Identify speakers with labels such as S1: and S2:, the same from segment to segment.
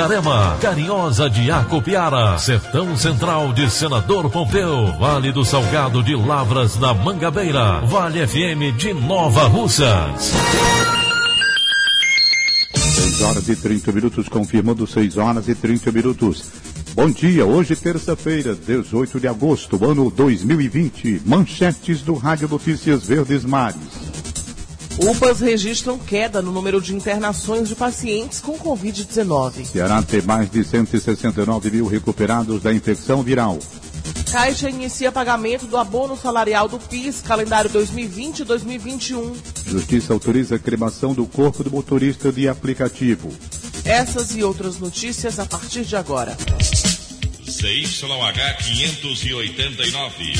S1: Itarema, Carinhosa de Acopiara, Sertão Central de Senador Pompeu, Vale do Salgado de Lavras da Mangabeira, Vale FM de Nova Russas.
S2: 6 horas e 30 minutos, confirmando 6 horas e 30 minutos. Bom dia, hoje terça-feira, 18 de agosto, ano 2020. Manchetes do Rádio Notícias Verdes Mares.
S3: UPAs registram queda no número de internações de pacientes com Covid-19.
S2: Ceará tem mais de 169 mil recuperados da infecção viral.
S3: Caixa inicia pagamento do abono salarial do PIS, calendário 2020 2021.
S2: Justiça autoriza a cremação do corpo do motorista de aplicativo.
S3: Essas e outras notícias a partir de agora.
S4: CYH 589.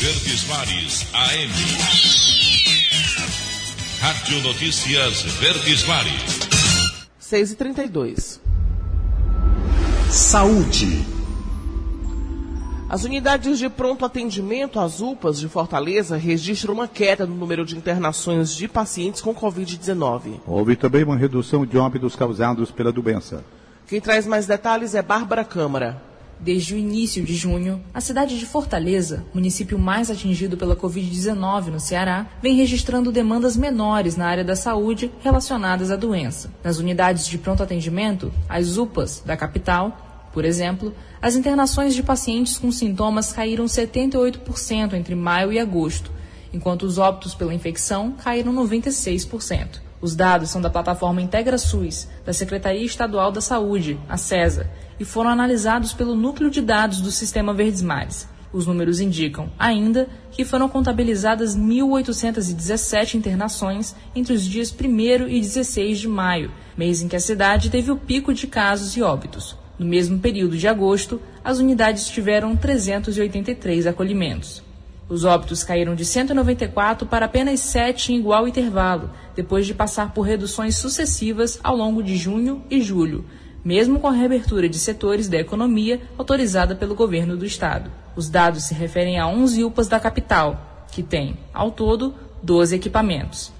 S4: Verdes Mares AM. Rádio Notícias Verdes Mares.
S3: 6 e 32
S1: Saúde.
S3: As unidades de pronto atendimento, as UPAs de Fortaleza, registram uma queda no número de internações de pacientes com Covid-19.
S2: Houve também uma redução de óbitos causados pela doença.
S3: Quem traz mais detalhes é Bárbara Câmara.
S5: Desde o início de junho, a cidade de Fortaleza, município mais atingido pela Covid-19 no Ceará, vem registrando demandas menores na área da saúde relacionadas à doença. Nas unidades de pronto atendimento, as UPAs da capital, por exemplo, as internações de pacientes com sintomas caíram 78% entre maio e agosto, enquanto os óbitos pela infecção caíram 96%. Os dados são da plataforma IntegraSUS, da Secretaria Estadual da Saúde, a CESA, e foram analisados pelo núcleo de dados do Sistema Verdes Mares. Os números indicam, ainda, que foram contabilizadas 1.817 internações entre os dias 1 e 16 de maio, mês em que a cidade teve o pico de casos e óbitos. No mesmo período de agosto, as unidades tiveram 383 acolhimentos. Os óbitos caíram de 194 para apenas 7 em igual intervalo, depois de passar por reduções sucessivas ao longo de junho e julho, mesmo com a reabertura de setores da economia autorizada pelo governo do estado. Os dados se referem a 11 UPAs da capital, que tem, ao todo, 12 equipamentos.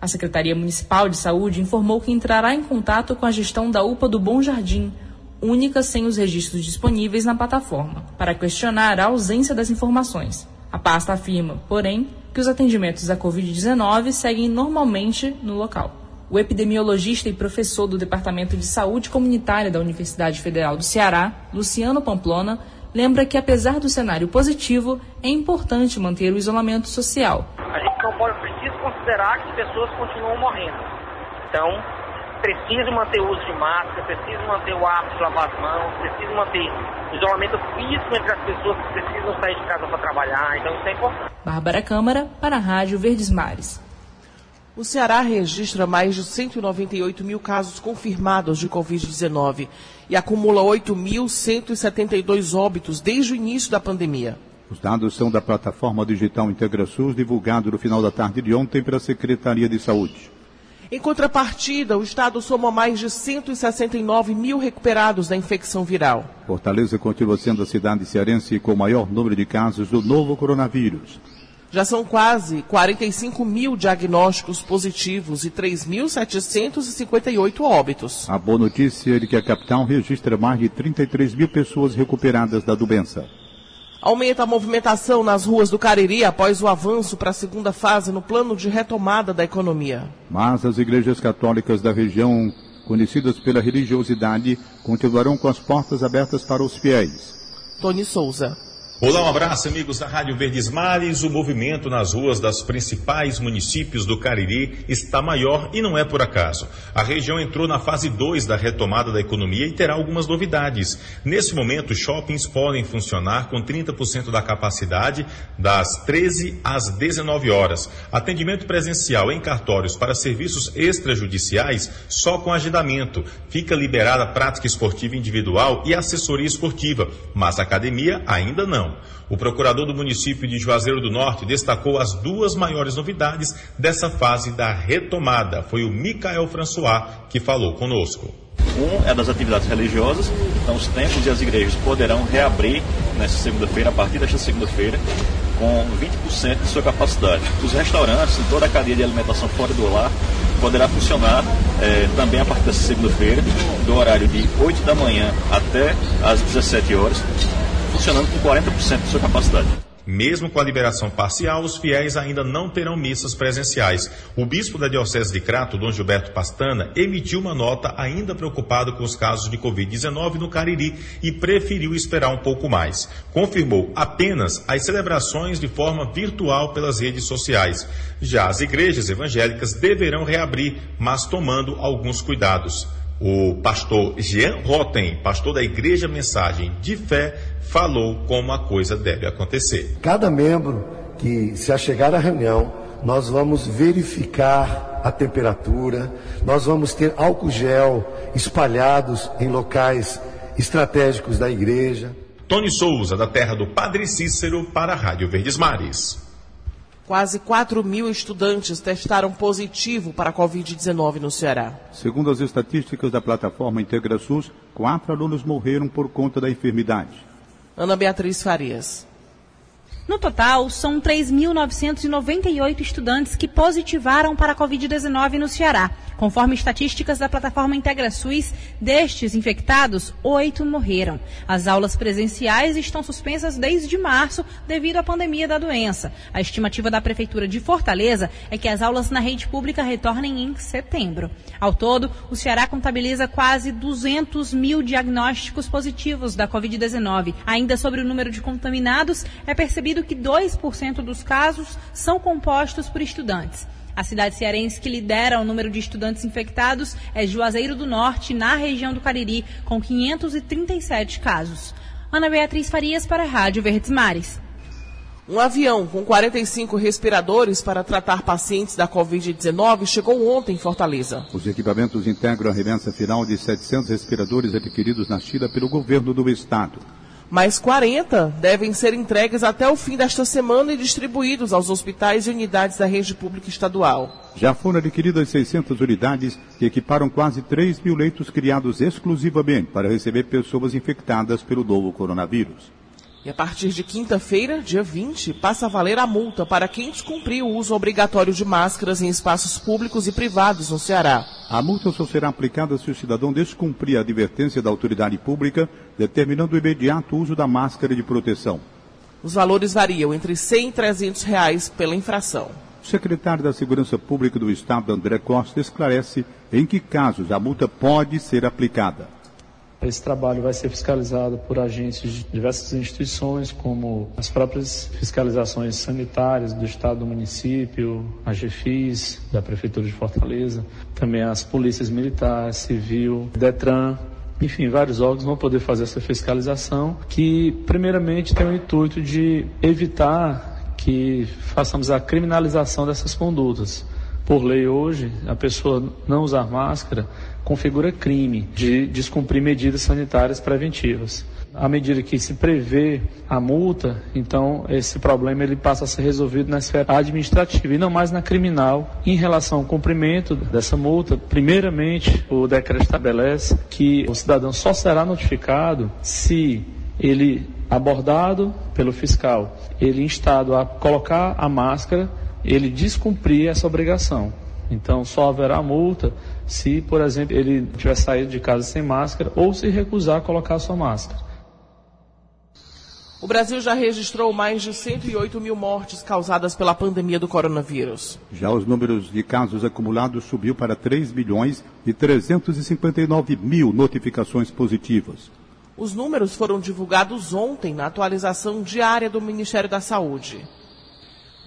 S5: A Secretaria Municipal de Saúde informou que entrará em contato com a gestão da UPA do Bom Jardim, única sem os registros disponíveis na plataforma, para questionar a ausência das informações. A pasta afirma, porém, que os atendimentos à Covid-19 seguem normalmente no local. O epidemiologista e professor do Departamento de Saúde Comunitária da Universidade Federal do Ceará, Luciano Pamplona, lembra que, apesar do cenário positivo, é importante manter o isolamento social.
S6: A gente não pode, precisa considerar que pessoas continuam morrendo. Então, preciso manter o uso de máscara, preciso manter o hábito de lavar as mãos, preciso manter o isolamento físico entre as pessoas que precisam sair de casa para trabalhar, então isso é importante.
S5: Bárbara Câmara, para a Rádio Verdes Mares.
S3: O Ceará registra mais de 198 mil casos confirmados de Covid-19 e acumula 8.172 óbitos desde o início da pandemia.
S2: Os dados são da plataforma digital IntegraSUS, divulgado no final da tarde de ontem pela Secretaria de Saúde.
S3: Em contrapartida, o Estado soma mais de 169 mil recuperados da infecção viral.
S2: Fortaleza continua sendo a cidade cearense com o maior número de casos do novo coronavírus.
S3: Já são quase 45 mil diagnósticos positivos e 3.758 óbitos.
S2: A boa notícia é de que a capital registra mais de 33 mil pessoas recuperadas da doença.
S3: Aumenta a movimentação nas ruas do Cariri após o avanço para a segunda fase no plano de retomada da economia.
S2: Mas as igrejas católicas da região, conhecidas pela religiosidade, continuarão com as portas abertas para os fiéis.
S3: Tony Souza.
S7: Olá, um abraço, amigos da Rádio Verdes Mares. O movimento nas ruas das principais municípios do Cariri está maior e não é por acaso. A região entrou na fase 2 da retomada da economia e terá algumas novidades. Nesse momento, shoppings podem funcionar com 30% da capacidade das 13 às 19 horas. Atendimento presencial em cartórios para serviços extrajudiciais só com agendamento. Fica liberada prática esportiva individual e assessoria esportiva, mas academia ainda não. O procurador do município de Juazeiro do Norte destacou as duas maiores novidades dessa fase da retomada. Foi o Micael François que falou conosco.
S8: Um é das atividades religiosas, então os templos e as igrejas poderão reabrir nesta segunda-feira, a partir desta segunda-feira, com 20% de sua capacidade. Os restaurantes e toda a cadeia de alimentação fora do lar poderá funcionar eh, também a partir desta segunda-feira, do horário de 8 da manhã até às 17 horas, funcionando com 40% de sua capacidade.
S7: Mesmo com a liberação parcial, os fiéis ainda não terão missas presenciais. O bispo da Diocese de Crato, Dom Gilberto Pastana, emitiu uma nota ainda preocupado com os casos de Covid-19 no Cariri e preferiu esperar um pouco mais. Confirmou apenas as celebrações de forma virtual pelas redes sociais. Já as igrejas evangélicas deverão reabrir, mas tomando alguns cuidados. O pastor Jean Rotten, pastor da Igreja Mensagem de Fé, falou como a coisa deve acontecer.
S9: Cada membro que se achegar à reunião, nós vamos verificar a temperatura, nós vamos ter álcool gel espalhados em locais estratégicos da igreja.
S7: Tony Souza, da terra do Padre Cícero, para a Rádio Verdes Mares.
S3: Quase 4 mil estudantes testaram positivo para a Covid-19 no Ceará.
S2: Segundo as estatísticas da plataforma IntegraSUS, quatro alunos morreram por conta da enfermidade.
S3: Ana Beatriz Farias.
S10: No total, são 3.998 estudantes que positivaram para a Covid-19 no Ceará. Conforme estatísticas da plataforma IntegraSUS, destes infectados, oito morreram. As aulas presenciais estão suspensas desde março devido à pandemia da doença. A estimativa da Prefeitura de Fortaleza é que as aulas na rede pública retornem em setembro. Ao todo, o Ceará contabiliza quase 200 mil diagnósticos positivos da Covid-19. Ainda sobre o número de contaminados, é percebido que 2% dos casos são compostos por estudantes. A cidade cearense que lidera o número de estudantes infectados é Juazeiro do Norte, na região do Cariri, com 537 casos. Ana Beatriz Farias para a Rádio Verdes Mares.
S3: Um avião com 45 respiradores para tratar pacientes da Covid-19 chegou ontem em Fortaleza.
S2: Os equipamentos integram a remessa final de 700 respiradores adquiridos na China pelo governo do estado.
S3: Mais 40 devem ser entregues até o fim desta semana e distribuídos aos hospitais e unidades da rede pública estadual.
S2: Já foram adquiridas 600 unidades que equiparam quase 3 mil leitos criados exclusivamente para receber pessoas infectadas pelo novo coronavírus.
S3: E a partir de quinta-feira, dia 20, passa a valer a multa para quem descumprir o uso obrigatório de máscaras em espaços públicos e privados no Ceará.
S2: A multa só será aplicada se o cidadão descumprir a advertência da autoridade pública, determinando o imediato uso da máscara de proteção.
S3: Os valores variam entre 100 e 300 reais pela infração.
S2: O secretário da Segurança Pública do Estado, André Costa, esclarece em que casos a multa pode ser aplicada.
S11: Esse trabalho vai ser fiscalizado por agentes de diversas instituições, como as próprias fiscalizações sanitárias do Estado do município, a GFIS, da Prefeitura de Fortaleza, também as polícias militar, civil, DETRAN, enfim, vários órgãos vão poder fazer essa fiscalização, que primeiramente tem o intuito de evitar que façamos a criminalização dessas condutas. Por lei hoje, a pessoa não usar máscara configura crime de descumprir medidas sanitárias preventivas. À medida que se prevê a multa, então esse problema ele passa a ser resolvido na esfera administrativa e não mais na criminal. Em relação ao cumprimento dessa multa, primeiramente o decreto estabelece que o cidadão só será notificado se ele abordado pelo fiscal, ele instado a colocar a máscara, ele descumprir essa obrigação. Então só haverá multa se, por exemplo, ele tiver saído de casa sem máscara ou se recusar a colocar a sua máscara.
S3: O Brasil já registrou mais de 108 mil mortes causadas pela pandemia do coronavírus.
S2: Já os números de casos acumulados subiu para 3 milhões e 359 mil notificações positivas.
S3: Os números foram divulgados ontem na atualização diária do Ministério da Saúde.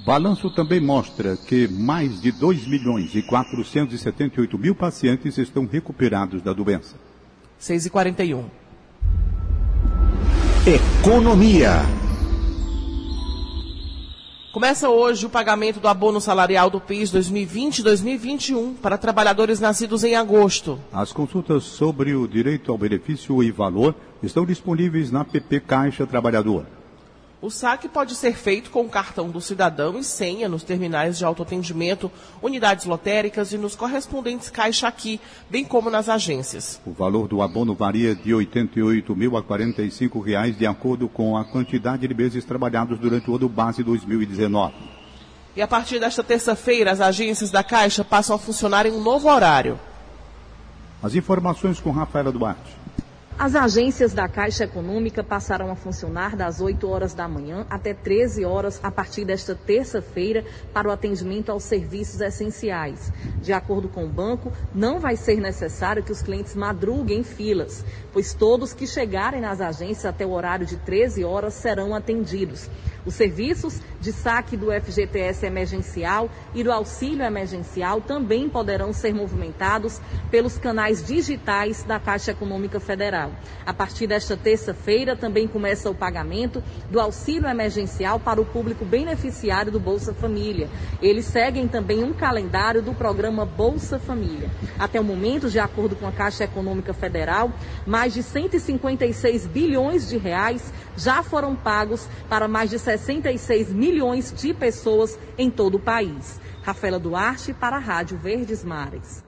S2: Balanço também mostra que mais de 2 milhões e 478 mil pacientes estão recuperados da doença.
S3: 6 e 41.
S12: Economia.
S3: Começa hoje o pagamento do abono salarial do PIS 2020-2021 para trabalhadores nascidos em agosto.
S2: As consultas sobre o direito ao benefício e valor estão disponíveis na PP Caixa Trabalhador.
S3: O saque pode ser feito com o cartão do cidadão e senha nos terminais de autoatendimento, unidades lotéricas e nos correspondentes Caixa Aqui, bem como nas agências.
S2: O valor do abono varia de R$ 88 mil a 45 reais, de acordo com a quantidade de meses trabalhados durante o ano base 2019.
S3: E a partir desta terça-feira, as agências da Caixa passam a funcionar em um novo horário.
S2: As informações com Rafaela Duarte.
S13: As agências da Caixa Econômica passarão a funcionar das 8 horas da manhã até 13 horas a partir desta terça-feira para o atendimento aos serviços essenciais. De acordo com o banco, não vai ser necessário que os clientes madruguem em filas, pois todos que chegarem nas agências até o horário de 13 horas serão atendidos. Os serviços de saque do FGTS emergencial e do auxílio emergencial também poderão ser movimentados pelos canais digitais da Caixa Econômica Federal. A partir desta terça-feira também começa o pagamento do auxílio emergencial para o público beneficiário do Bolsa Família. Eles seguem também um calendário do programa Bolsa Família. Até o momento, de acordo com a Caixa Econômica Federal, mais de 156 bilhões de reais já foram pagos para mais de 66 milhões de pessoas em todo o país. Rafaela Duarte para a Rádio Verdes Mares.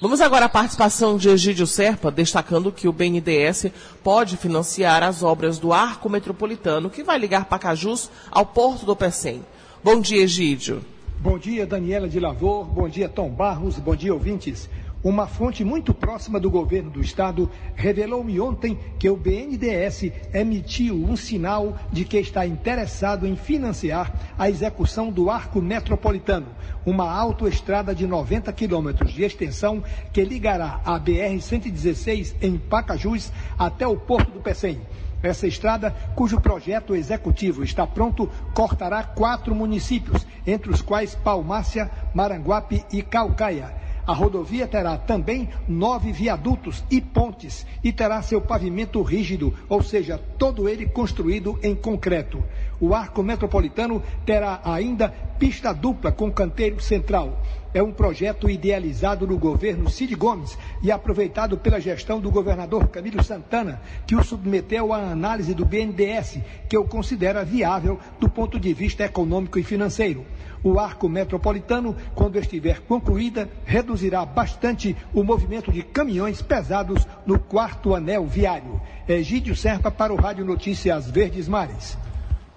S3: Vamos agora à participação de Egídio Serpa, destacando que o BNDES pode financiar as obras do arco metropolitano que vai ligar Pacajus ao porto do Pecém. Bom dia, Egídio.
S14: Bom dia, Daniela de Lavor. Bom dia, Tom Barros. Bom dia, ouvintes. Uma fonte muito próxima do governo do estado revelou-me ontem que o BNDES emitiu um sinal de que está interessado em financiar a execução do Arco Metropolitano, uma autoestrada de 90 quilômetros de extensão que ligará a BR-116 em Pacajus até o Porto do Pecém. Essa estrada, cujo projeto executivo está pronto, cortará quatro municípios, entre os quais Palmácia, Maranguape e Calcaia a rodovia terá também nove viadutos e pontes e terá seu pavimento rígido, ou seja, todo ele construído em concreto. O arco metropolitano terá ainda pista dupla com canteiro central. É um projeto idealizado no governo Cid Gomes e aproveitado pela gestão do governador Camilo Santana, que o submeteu à análise do BNDES, que eu considero viável do ponto de vista econômico e financeiro. O arco metropolitano, quando estiver concluída, reduzirá bastante o movimento de caminhões pesados no quarto anel viário. Egídio Serpa para o Rádio Notícias Verdes Mares.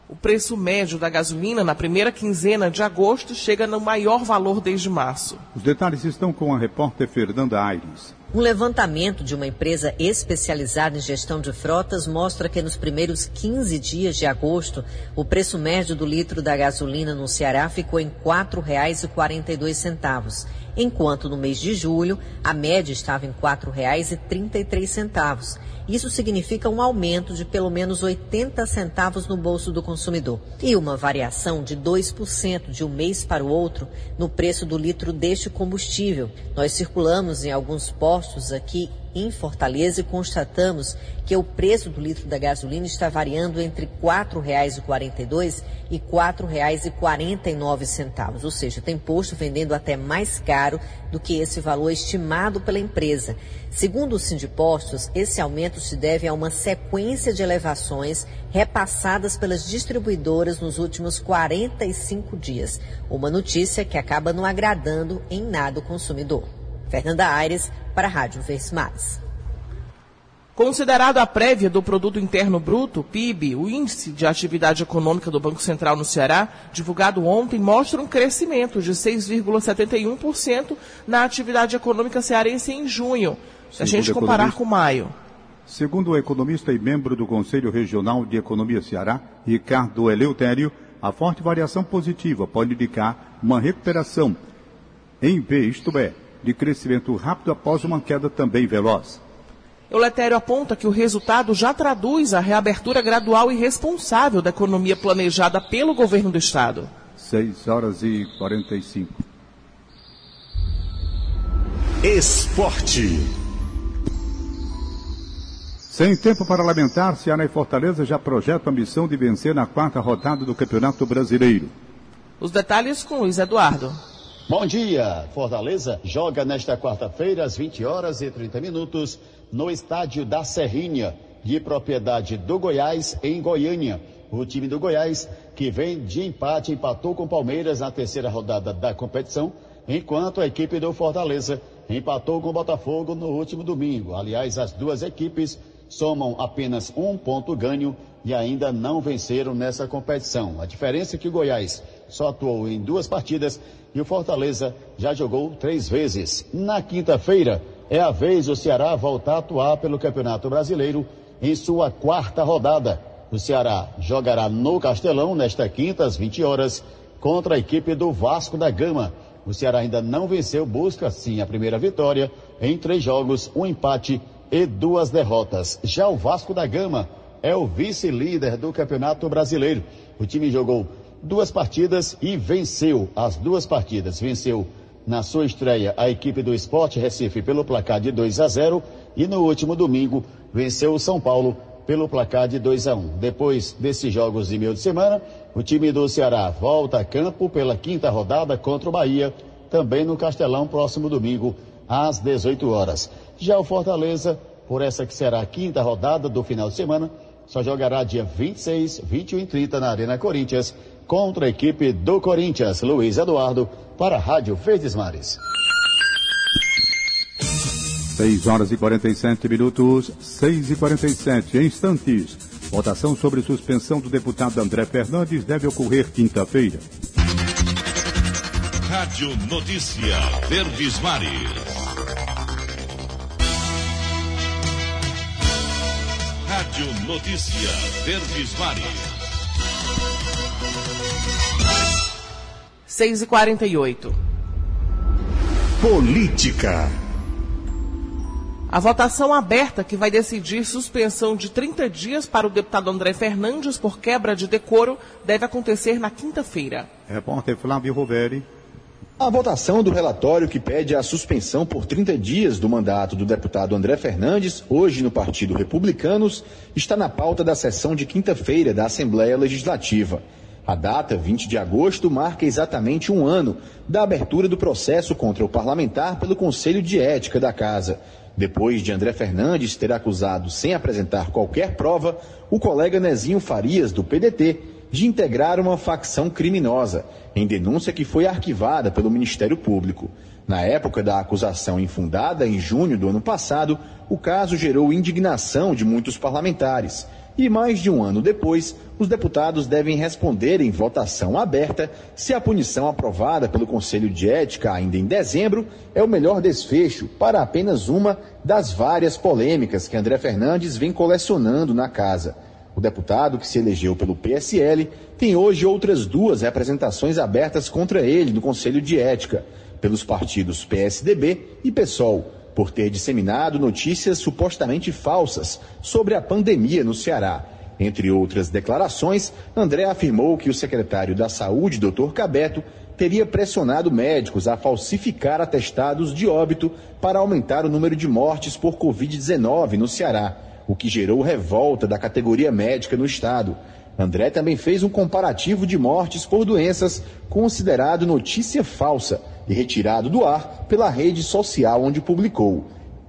S3: O preço médio da gasolina na primeira quinzena de agosto chega no maior valor desde março.
S2: Os detalhes estão com a repórter Fernanda Aires.
S15: Um levantamento de uma empresa especializada em gestão de frotas mostra que nos primeiros 15 dias de agosto, o preço médio do litro da gasolina no Ceará ficou em R$ 4,42, enquanto no mês de julho a média estava em R$ 4,33. Isso significa um aumento de pelo menos 80 centavos no bolso do consumidor e uma variação de 2% de um mês para o outro no preço do litro deste combustível. Nós circulamos em alguns postos aqui em Fortaleza e constatamos que o preço do litro da gasolina está variando entre R$ 4,42 e R$ 4,49, ou seja, tem posto vendendo até mais caro do que esse valor estimado pela empresa. Segundo o Sindipostos, esse aumento se deve a uma sequência de elevações repassadas pelas distribuidoras nos últimos 45 dias. Uma notícia que acaba não agradando em nada o consumidor. Fernanda Aires, para a Rádio Versmares.
S3: Considerado a prévia do Produto Interno Bruto, PIB, o Índice de Atividade Econômica do Banco Central no Ceará, divulgado ontem, mostra um crescimento de 6,71% na atividade econômica cearense em junho, se a gente comparar com maio.
S2: Segundo o economista e membro do Conselho Regional de Economia Ceará, Ricardo Eleutério, a forte variação positiva pode indicar uma recuperação em V, isto é, de crescimento rápido após uma queda também veloz.
S3: Euletério aponta que o resultado já traduz a reabertura gradual e responsável da economia planejada pelo governo do Estado.
S2: 6 horas e 45.
S12: Esporte.
S2: Sem tempo para lamentar, Ceará e Fortaleza já projetam a missão de vencer na quarta rodada do Campeonato Brasileiro.
S3: Os detalhes com Luiz Eduardo.
S16: Bom dia! Fortaleza joga nesta quarta-feira, às 20 horas e 30 minutos, no estádio da Serrinha, de propriedade do Goiás, em Goiânia. O time do Goiás, que vem de empate, empatou com Palmeiras na terceira rodada da competição, enquanto a equipe do Fortaleza empatou com o Botafogo no último domingo. Aliás, as duas equipes somam apenas um ponto ganho e ainda não venceram nessa competição. A diferença é que o Goiás só atuou em duas partidas e o Fortaleza já jogou três vezes. Na quinta-feira é a vez do Ceará voltar a atuar pelo Campeonato Brasileiro em sua quarta rodada. O Ceará jogará no Castelão nesta quinta às 20 horas contra a equipe do Vasco da Gama. O Ceará ainda não venceu, busca sim a primeira vitória em três jogos, um empate e duas derrotas. Já o Vasco da Gama é o vice-líder do Campeonato Brasileiro. O time jogou duas partidas e venceu as duas partidas. Venceu na sua estreia a equipe do Esporte Recife pelo placar de 2 a 0 e no último domingo venceu o São Paulo pelo placar de 2 a 1. Depois desses jogos de meio de semana, o time do Ceará volta a campo pela quinta rodada contra o Bahia, também no Castelão, próximo domingo, às 18 horas. Já o Fortaleza, por essa que será a quinta rodada do final de semana, só jogará dia 26, 21 e 30 na Arena Corinthians contra a equipe do Corinthians. Luiz Eduardo para a Rádio Verdes Mares.
S2: 6 horas e 47 minutos, 6 e 47 instantes. Votação sobre suspensão do deputado André Fernandes deve ocorrer quinta-feira.
S4: Rádio Notícia Verdes Mares. Rádio Notícia Verdes Mares.
S3: 6 e 48
S12: Política.
S3: A votação aberta que vai decidir suspensão de 30 dias para o deputado André Fernandes por quebra de decoro deve acontecer na quinta-feira.
S2: Repórter Flávio Roveri.
S17: A votação do relatório que pede a suspensão por 30 dias do mandato do deputado André Fernandes, hoje no Partido Republicanos, está na pauta da sessão de quinta-feira da Assembleia Legislativa. A data, 20 de agosto, marca exatamente um ano da abertura do processo contra o parlamentar pelo Conselho de Ética da Casa. Depois de André Fernandes ter acusado, sem apresentar qualquer prova, o colega Nezinho Farias, do PDT, de integrar uma facção criminosa, em denúncia que foi arquivada pelo Ministério Público. Na época da acusação infundada, em junho do ano passado, o caso gerou indignação de muitos parlamentares. E mais de um ano depois, os deputados devem responder em votação aberta se a punição aprovada pelo Conselho de Ética ainda em dezembro é o melhor desfecho para apenas uma das várias polêmicas que André Fernandes vem colecionando na casa. O deputado, que se elegeu pelo PSL, tem hoje outras duas representações abertas contra ele no Conselho de Ética, pelos partidos PSDB e PSOL, por ter disseminado notícias supostamente falsas sobre a pandemia no Ceará. Entre outras declarações, André afirmou que o secretário da Saúde, Dr. Cabeto, teria pressionado médicos a falsificar atestados de óbito para aumentar o número de mortes por Covid-19 no Ceará o que gerou revolta da categoria médica no estado. André também fez um comparativo de mortes por doenças considerado notícia falsa e retirado do ar pela rede social onde publicou.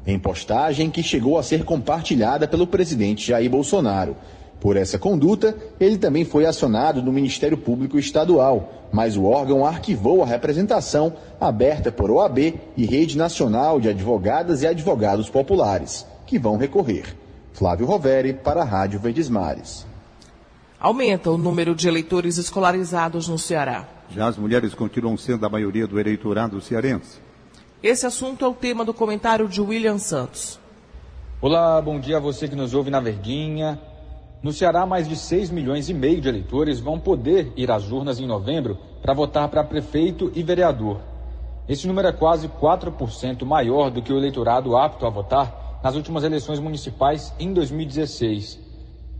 S17: Em postagem que chegou a ser compartilhada pelo presidente Jair Bolsonaro. Por essa conduta, ele também foi acionado no Ministério Público Estadual, mas o órgão arquivou a representação aberta por OAB e Rede Nacional de Advogadas e Advogados Populares, que vão recorrer. Flávio Roveri, para a Rádio Verdes Mares.
S3: Aumenta o número de eleitores escolarizados no Ceará.
S2: Já as mulheres continuam sendo a maioria do eleitorado cearense.
S3: Esse assunto é o tema do comentário de William Santos.
S18: Olá, bom dia a você que nos ouve na Verdinha. No Ceará, mais de 6 milhões e meio de eleitores vão poder ir às urnas em novembro para votar para prefeito e vereador. Esse número é quase 4% maior do que o eleitorado apto a votar nas últimas eleições municipais em 2016.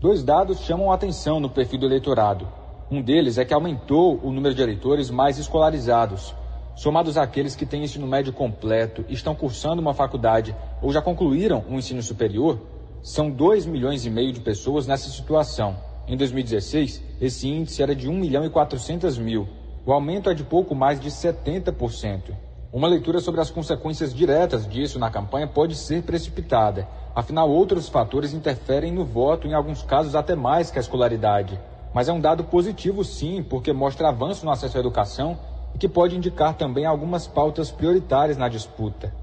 S18: Dois dados chamam a atenção no perfil do eleitorado. Um deles é que aumentou o número de eleitores mais escolarizados. Somados àqueles que têm ensino médio completo, estão cursando uma faculdade ou já concluíram um ensino superior, são 2 milhões e meio de pessoas nessa situação. Em 2016, esse índice era de 1 milhão e 400 mil. O aumento é de pouco mais de 70%. Uma leitura sobre as consequências diretas disso na campanha pode ser precipitada. Afinal, outros fatores interferem no voto, em alguns casos até mais que a escolaridade. Mas é um dado positivo, sim, porque mostra avanço no acesso à educação e que pode indicar também algumas pautas prioritárias na disputa.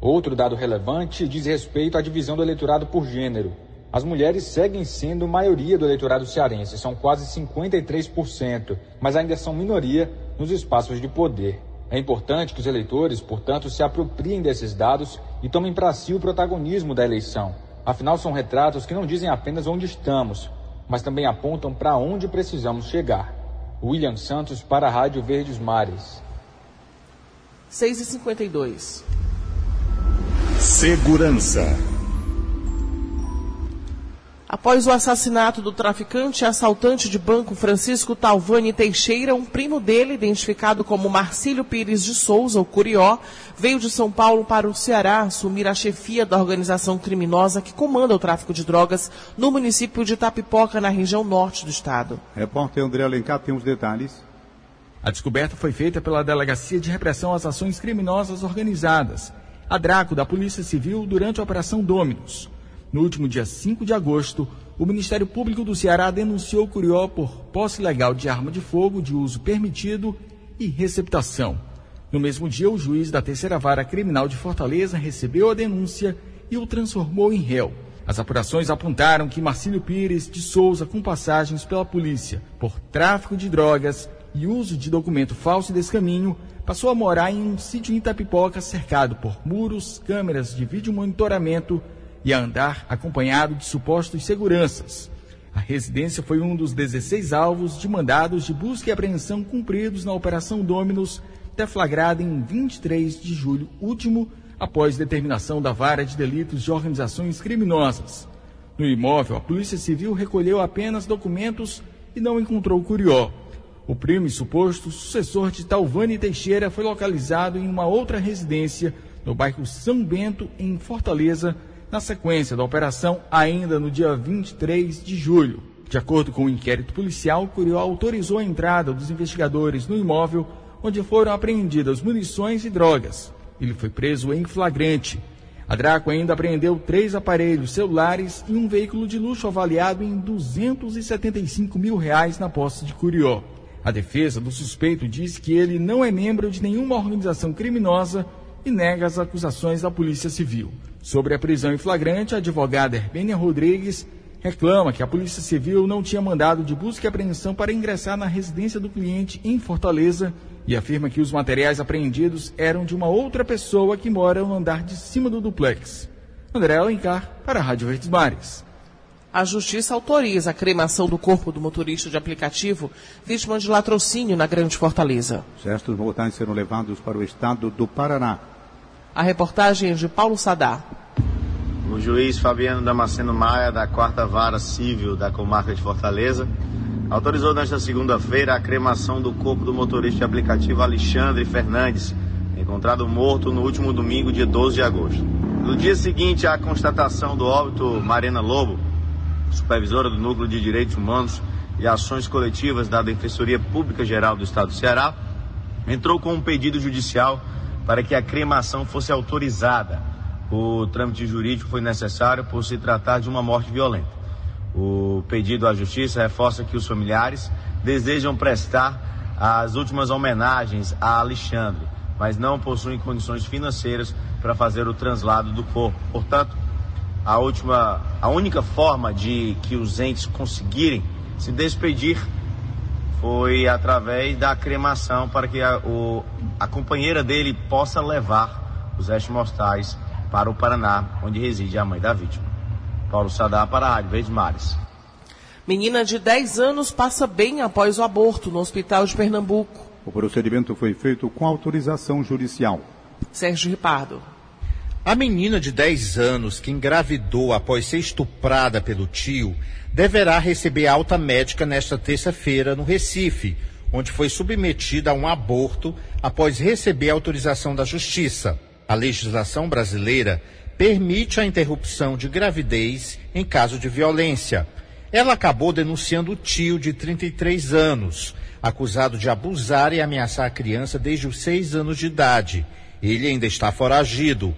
S18: Outro dado relevante diz respeito à divisão do eleitorado por gênero. As mulheres seguem sendo maioria do eleitorado cearense, são quase 53%, mas ainda são minoria nos espaços de poder. É importante que os eleitores, portanto, se apropriem desses dados e tomem para si o protagonismo da eleição. Afinal, são retratos que não dizem apenas onde estamos, mas também apontam para onde precisamos chegar. William Santos para a Rádio Verdes Mares.
S3: 6h52.
S1: Segurança.
S3: Após o assassinato do traficante e assaltante de banco Francisco Talvani Teixeira, um primo dele, identificado como Marcílio Pires de Souza, o Curió, veio de São Paulo para o Ceará assumir a chefia da organização criminosa que comanda o tráfico de drogas no município de Tapipoca, na região norte do estado.
S2: Repórter André Alencar tem os detalhes.
S12: A descoberta foi feita pela Delegacia de Repressão às Ações Criminosas Organizadas, a Draco da Polícia Civil, durante a Operação Dominus. No último dia 5 de agosto, o Ministério Público do Ceará denunciou Curió por posse ilegal de arma de fogo de uso permitido e receptação. No mesmo dia, o juiz da Terceira Vara Criminal de Fortaleza recebeu a denúncia e o transformou em réu. As apurações apontaram que Marcílio Pires de Souza, com passagens pela polícia por tráfico de drogas e uso de documento falso e descaminho, passou a morar em um sítio em Itapipoca cercado por muros, câmeras de vídeo monitoramento e a andar acompanhado de supostos seguranças. A residência foi um dos 16 alvos de mandados de busca e apreensão cumpridos na Operação Dominus, deflagrada em 23 de julho último, após determinação da Vara de Delitos de Organizações Criminosas. No imóvel, a Polícia Civil recolheu apenas documentos e não encontrou Curió. O primo e suposto sucessor de Talvani Teixeira foi localizado em uma outra residência no bairro São Bento, em Fortaleza, na sequência da operação, ainda no dia 23 de julho, de acordo com o inquérito policial, Curió autorizou a entrada dos investigadores no imóvel onde foram apreendidas munições e drogas. Ele foi preso em flagrante. A Draco ainda apreendeu três aparelhos celulares e um veículo de luxo avaliado em 275 mil reais na posse de Curió. A defesa do suspeito diz que ele não é membro de nenhuma organização criminosa e nega as acusações da Polícia Civil. Sobre a prisão em flagrante, a advogada Herbênia Rodrigues reclama que a Polícia Civil não tinha mandado de busca e apreensão para ingressar na residência do cliente em Fortaleza e afirma que os materiais apreendidos eram de uma outra pessoa que mora no andar de cima do duplex. André Alencar, para a Rádio Verdes Mares.
S3: A Justiça autoriza a cremação do corpo do motorista de aplicativo vítima de latrocínio na Grande Fortaleza.
S2: Os restos mortais serão levados para o estado do Paraná.
S3: A reportagem é de Paulo Sadá.
S19: O juiz Fabiano Damasceno Maia, da Quarta Vara Civil da Comarca de Fortaleza, autorizou nesta segunda-feira a cremação do corpo do motorista de aplicativo Alexandre Fernandes, encontrado morto no último domingo, dia 12 de agosto. No dia seguinte à constatação do óbito, Marina Lobo, supervisora do Núcleo de Direitos Humanos e Ações Coletivas da Defensoria Pública Geral do Estado do Ceará, entrou com um pedido judicial para que a cremação fosse autorizada. O trâmite jurídico foi necessário por se tratar de uma morte violenta. O pedido à Justiça reforça que os familiares desejam prestar as últimas homenagens a Alexandre, mas não possuem condições financeiras para fazer o translado do corpo. Portanto, a última, a única forma de que os entes conseguirem se despedir foi através da cremação para que a, o, a companheira dele possa levar os restos mortais para o Paraná, onde reside a mãe da vítima. Paulo Sadar para a Rádio Verdes Mares.
S3: Menina de 10 anos passa bem após o aborto no Hospital de Pernambuco.
S2: O procedimento foi feito com autorização judicial.
S3: Sérgio Ripardo.
S20: A menina de 10 anos que engravidou após ser estuprada pelo tio deverá receber alta médica nesta terça-feira no Recife, onde foi submetida a um aborto após receber autorização da Justiça. A legislação brasileira permite a interrupção de gravidez em caso de violência. Ela acabou denunciando o tio de 33 anos, acusado de abusar e ameaçar a criança desde os seis anos de idade. Ele ainda está foragido.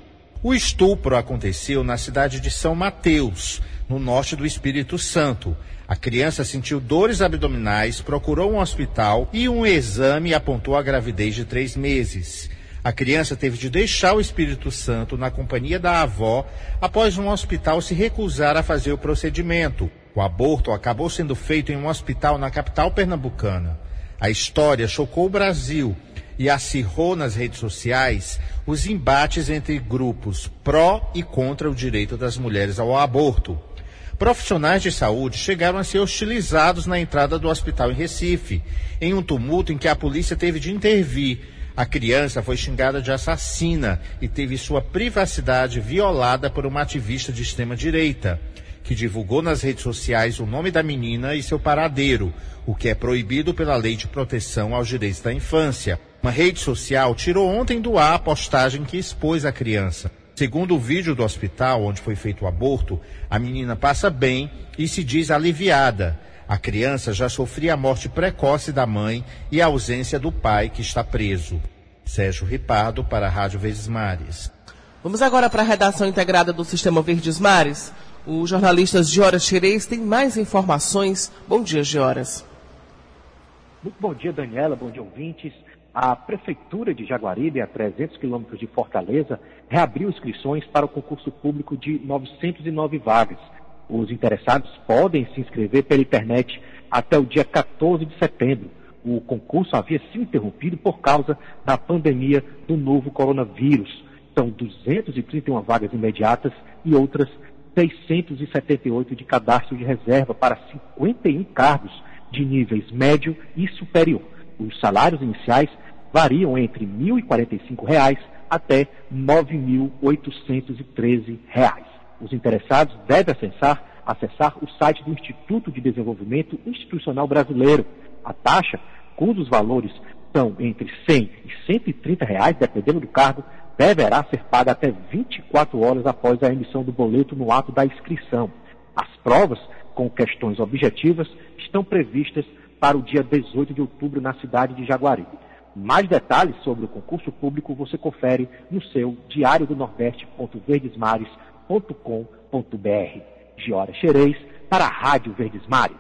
S20: O estupro aconteceu na cidade de São Mateus, no norte do Espírito Santo. A criança sentiu dores abdominais, procurou um hospital e um exame apontou a gravidez de três meses. A criança teve de deixar o Espírito Santo na companhia da avó após um hospital se recusar a fazer o procedimento. O aborto acabou sendo feito em um hospital na capital pernambucana. A história chocou o Brasil e acirrou nas redes sociais os embates entre grupos pró e contra o direito das mulheres ao aborto. Profissionais de saúde chegaram a ser hostilizados na entrada do hospital em Recife, em um tumulto em que a polícia teve de intervir. A criança foi xingada de assassina e teve sua privacidade violada por uma ativista de extrema-direita, que divulgou nas redes sociais o nome da menina e seu paradeiro, o que é proibido pela Lei de Proteção aos Direitos da Infância. Uma rede social tirou ontem do ar a postagem que expôs a criança. Segundo o vídeo do hospital onde foi feito o aborto, a menina passa bem e se diz aliviada. A criança já sofria a morte precoce da mãe e a ausência do pai, que está preso. Sérgio Ripardo, para a Rádio Verdes Mares.
S3: Vamos agora para a redação integrada do Sistema Verdes Mares. O jornalista Gioras Xerez tem mais informações. Bom dia, Gioras.
S21: Muito bom dia, Daniela. Bom dia, ouvintes. A Prefeitura de Jaguaribe, a 300 quilômetros de Fortaleza, reabriu inscrições para o concurso público de 909 vagas. Os interessados podem se inscrever pela internet até o dia 14 de setembro. O concurso havia sido interrompido por causa da pandemia do novo coronavírus. São 231 vagas imediatas e outras 678 de cadastro de reserva para 51 cargos de níveis médio e superior. Os salários iniciais variam entre R$ 1.045 até R$ 9.813. Os interessados devem acessar, acessar o site do Instituto de Desenvolvimento Institucional Brasileiro. A taxa, cujos valores são entre R$ 100 e 130 reais, dependendo do cargo, deverá ser paga até 24 horas após a emissão do boleto no ato da inscrição. As provas, com questões objetivas, estão previstas para o dia 18 de outubro na cidade de Jaguaribe. Mais detalhes sobre o concurso público você confere no seu diário do Nordeste.verdesmares.com.br. Giora Xerez, para a Rádio Verdes Mares.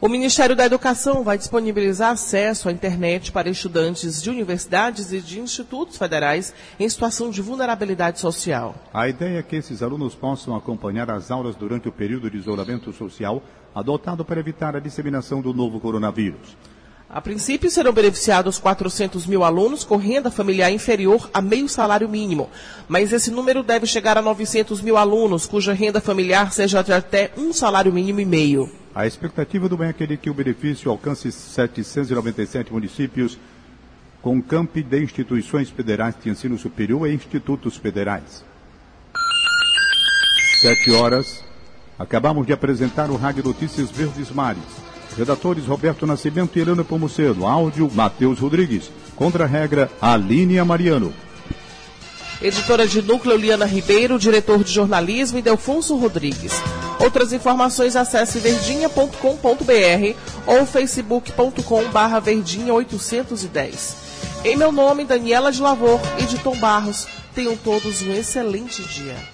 S3: O Ministério da Educação vai disponibilizar acesso à internet para estudantes de universidades e de institutos federais em situação de vulnerabilidade social.
S2: A ideia é que esses alunos possam acompanhar as aulas durante o período de isolamento social adotado para evitar a disseminação do novo coronavírus.
S3: A princípio, serão beneficiados 400 mil alunos com renda familiar inferior a meio salário mínimo. Mas esse número deve chegar a 900 mil alunos cuja renda familiar seja de até um salário mínimo e meio.
S2: A expectativa do bem é aquele que o benefício alcance 797 municípios com campi de instituições federais de ensino superior e institutos federais. Sete horas. Acabamos de apresentar o Rádio Notícias Verdes Mares. Redatores Roberto Nascimento e Helena Pomucedo. Áudio Matheus Rodrigues. Contra-regra Aline Mariano.
S3: Editora de núcleo Liana Ribeiro, diretor de jornalismo Delfonso Rodrigues. Outras informações acesse verdinha.com.br ou facebook.com.br verdinha810. Em meu nome, Daniela de Lavor e de Tom Barros. Tenham todos um excelente dia.